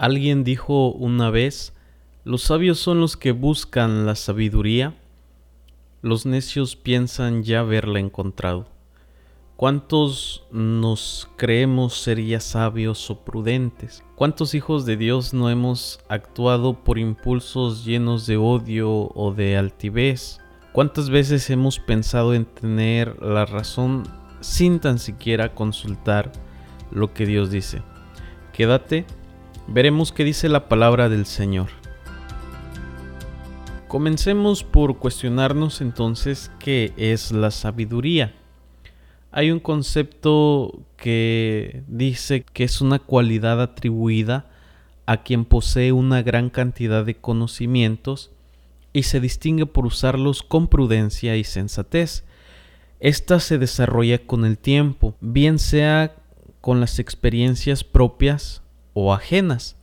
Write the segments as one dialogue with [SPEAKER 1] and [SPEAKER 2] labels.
[SPEAKER 1] Alguien dijo una vez, los sabios son los que buscan la sabiduría, los necios piensan ya haberla encontrado. ¿Cuántos nos creemos ser ya sabios o prudentes? ¿Cuántos hijos de Dios no hemos actuado por impulsos llenos de odio o de altivez? ¿Cuántas veces hemos pensado en tener la razón sin tan siquiera consultar lo que Dios dice? Quédate Veremos qué dice la palabra del Señor. Comencemos por cuestionarnos entonces qué es la sabiduría. Hay un concepto que dice que es una cualidad atribuida a quien posee una gran cantidad de conocimientos y se distingue por usarlos con prudencia y sensatez. Esta se desarrolla con el tiempo, bien sea con las experiencias propias o ajenas,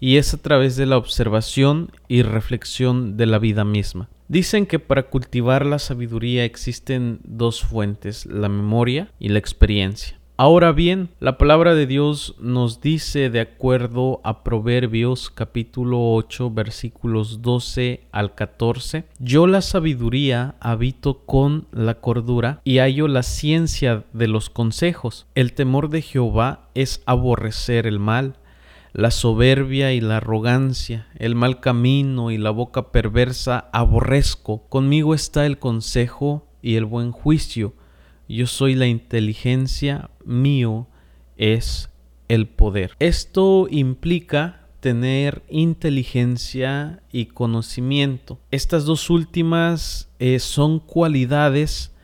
[SPEAKER 1] y es a través de la observación y reflexión de la vida misma. Dicen que para cultivar la sabiduría existen dos fuentes, la memoria y la experiencia. Ahora bien, la palabra de Dios nos dice de acuerdo a Proverbios capítulo 8 versículos 12 al 14, yo la sabiduría habito con la cordura y hallo la ciencia de los consejos. El temor de Jehová es aborrecer el mal, la soberbia y la arrogancia, el mal camino y la boca perversa aborrezco. Conmigo está el consejo y el buen juicio yo soy la inteligencia, mío es el poder. Esto implica tener inteligencia y conocimiento. Estas dos últimas eh, son cualidades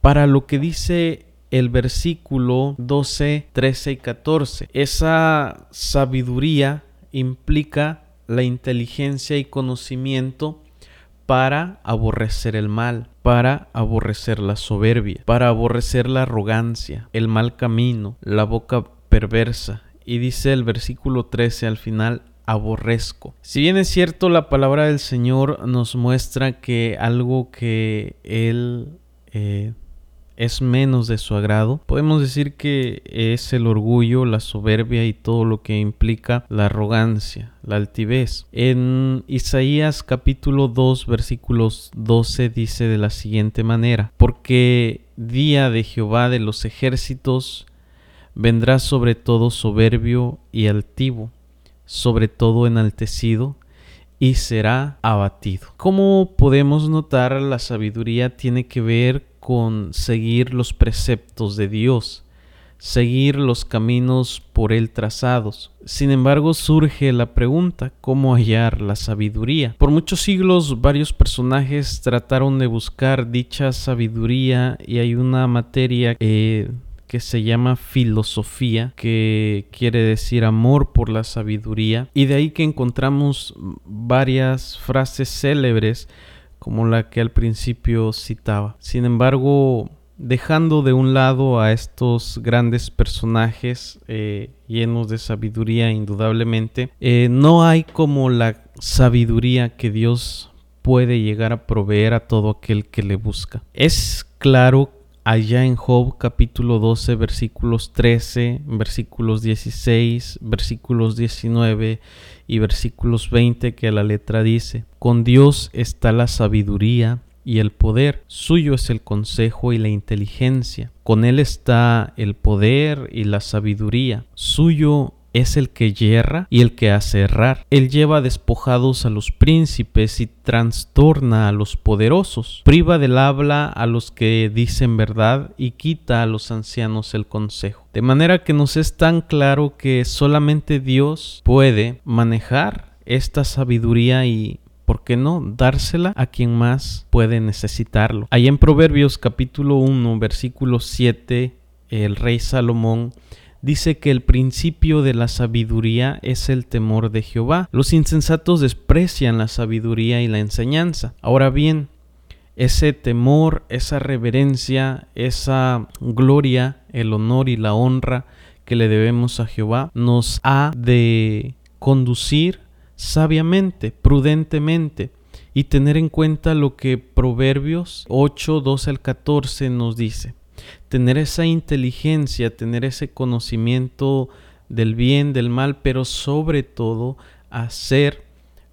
[SPEAKER 1] para lo que dice el versículo 12, 13 y 14. Esa sabiduría implica la inteligencia y conocimiento para aborrecer el mal, para aborrecer la soberbia, para aborrecer la arrogancia, el mal camino, la boca perversa. Y dice el versículo 13 al final, aborrezco. Si bien es cierto, la palabra del Señor nos muestra que algo que Él eh, es menos de su agrado. Podemos decir que es el orgullo, la soberbia y todo lo que implica la arrogancia, la altivez. En Isaías capítulo 2 versículos 12 dice de la siguiente manera, porque día de Jehová de los ejércitos vendrá sobre todo soberbio y altivo, sobre todo enaltecido, y será abatido. Como podemos notar, la sabiduría tiene que ver con seguir los preceptos de Dios, seguir los caminos por él trazados. Sin embargo, surge la pregunta, ¿cómo hallar la sabiduría? Por muchos siglos varios personajes trataron de buscar dicha sabiduría y hay una materia que se llama filosofía, que quiere decir amor por la sabiduría, y de ahí que encontramos varias frases célebres como la que al principio citaba. Sin embargo, dejando de un lado a estos grandes personajes eh, llenos de sabiduría indudablemente, eh, no hay como la sabiduría que Dios puede llegar a proveer a todo aquel que le busca. Es claro allá en Job capítulo 12 versículos 13, versículos 16, versículos 19 y versículos 20 que la letra dice, con Dios está la sabiduría y el poder, suyo es el consejo y la inteligencia, con Él está el poder y la sabiduría, suyo es el que yerra y el que hace errar. Él lleva despojados a los príncipes y trastorna a los poderosos. Priva del habla a los que dicen verdad y quita a los ancianos el consejo. De manera que nos es tan claro que solamente Dios puede manejar esta sabiduría y ¿por qué no dársela a quien más puede necesitarlo? Ahí en Proverbios capítulo 1, versículo 7, el rey Salomón dice que el principio de la sabiduría es el temor de Jehová. Los insensatos desprecian la sabiduría y la enseñanza. Ahora bien, ese temor, esa reverencia, esa gloria, el honor y la honra que le debemos a Jehová nos ha de conducir sabiamente, prudentemente y tener en cuenta lo que Proverbios 8, 12 al 14 nos dice tener esa inteligencia, tener ese conocimiento del bien, del mal, pero sobre todo hacer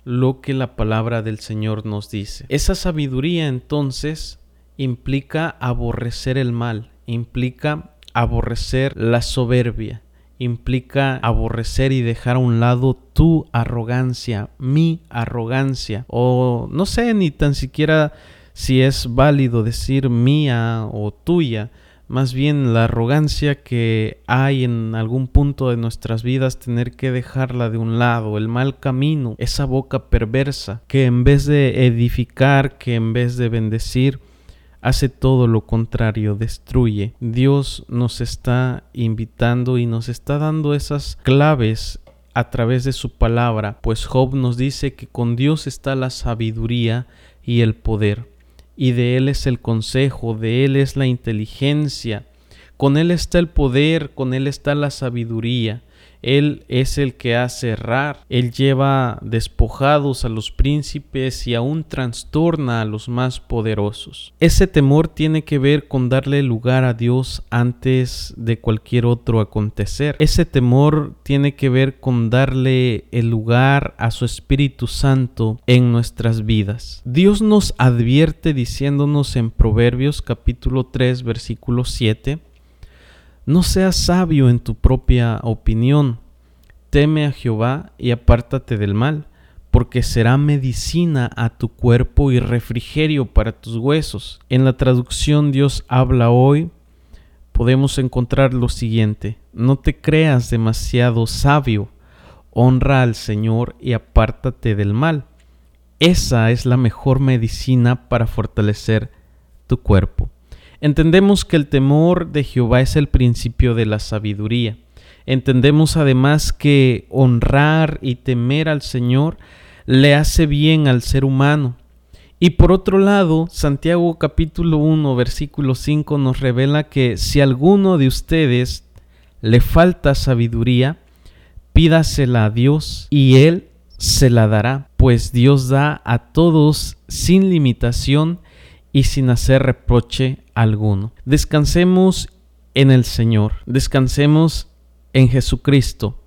[SPEAKER 1] lo que la palabra del Señor nos dice. Esa sabiduría entonces implica aborrecer el mal, implica aborrecer la soberbia, implica aborrecer y dejar a un lado tu arrogancia, mi arrogancia, o no sé ni tan siquiera si es válido decir mía o tuya, más bien la arrogancia que hay en algún punto de nuestras vidas, tener que dejarla de un lado, el mal camino, esa boca perversa que en vez de edificar, que en vez de bendecir, hace todo lo contrario, destruye. Dios nos está invitando y nos está dando esas claves a través de su palabra, pues Job nos dice que con Dios está la sabiduría y el poder y de Él es el consejo, de Él es la inteligencia, con Él está el poder, con Él está la sabiduría. Él es el que hace errar, Él lleva despojados a los príncipes y aún trastorna a los más poderosos. Ese temor tiene que ver con darle lugar a Dios antes de cualquier otro acontecer. Ese temor tiene que ver con darle el lugar a su Espíritu Santo en nuestras vidas. Dios nos advierte diciéndonos en Proverbios capítulo 3 versículo 7, no seas sabio en tu propia opinión. Teme a Jehová y apártate del mal, porque será medicina a tu cuerpo y refrigerio para tus huesos. En la traducción Dios habla hoy podemos encontrar lo siguiente. No te creas demasiado sabio. Honra al Señor y apártate del mal. Esa es la mejor medicina para fortalecer tu cuerpo. Entendemos que el temor de Jehová es el principio de la sabiduría. Entendemos además que honrar y temer al Señor le hace bien al ser humano. Y por otro lado, Santiago capítulo 1 versículo 5 nos revela que si alguno de ustedes le falta sabiduría, pídasela a Dios y Él se la dará, pues Dios da a todos sin limitación y sin hacer reproche alguno. Descansemos en el Señor, descansemos en Jesucristo,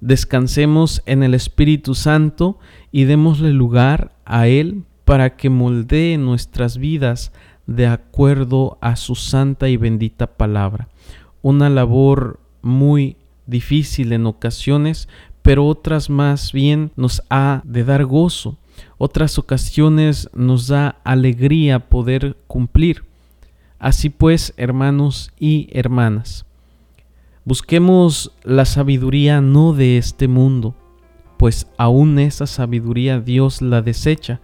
[SPEAKER 1] descansemos en el Espíritu Santo y démosle lugar a Él para que moldee nuestras vidas de acuerdo a su santa y bendita palabra. Una labor muy difícil en ocasiones, pero otras más bien nos ha de dar gozo otras ocasiones nos da alegría poder cumplir. Así pues, hermanos y hermanas, busquemos la sabiduría no de este mundo, pues aún esa sabiduría Dios la desecha.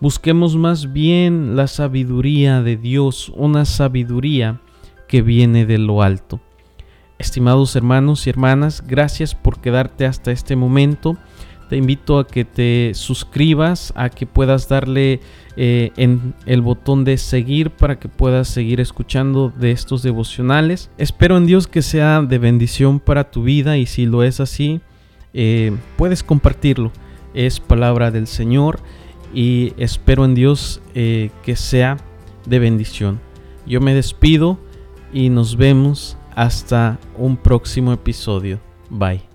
[SPEAKER 1] Busquemos más bien la sabiduría de Dios, una sabiduría que viene de lo alto. Estimados hermanos y hermanas, gracias por quedarte hasta este momento. Te invito a que te suscribas, a que puedas darle eh, en el botón de seguir para que puedas seguir escuchando de estos devocionales. Espero en Dios que sea de bendición para tu vida y si lo es así, eh, puedes compartirlo. Es palabra del Señor y espero en Dios eh, que sea de bendición. Yo me despido y nos vemos hasta un próximo episodio. Bye.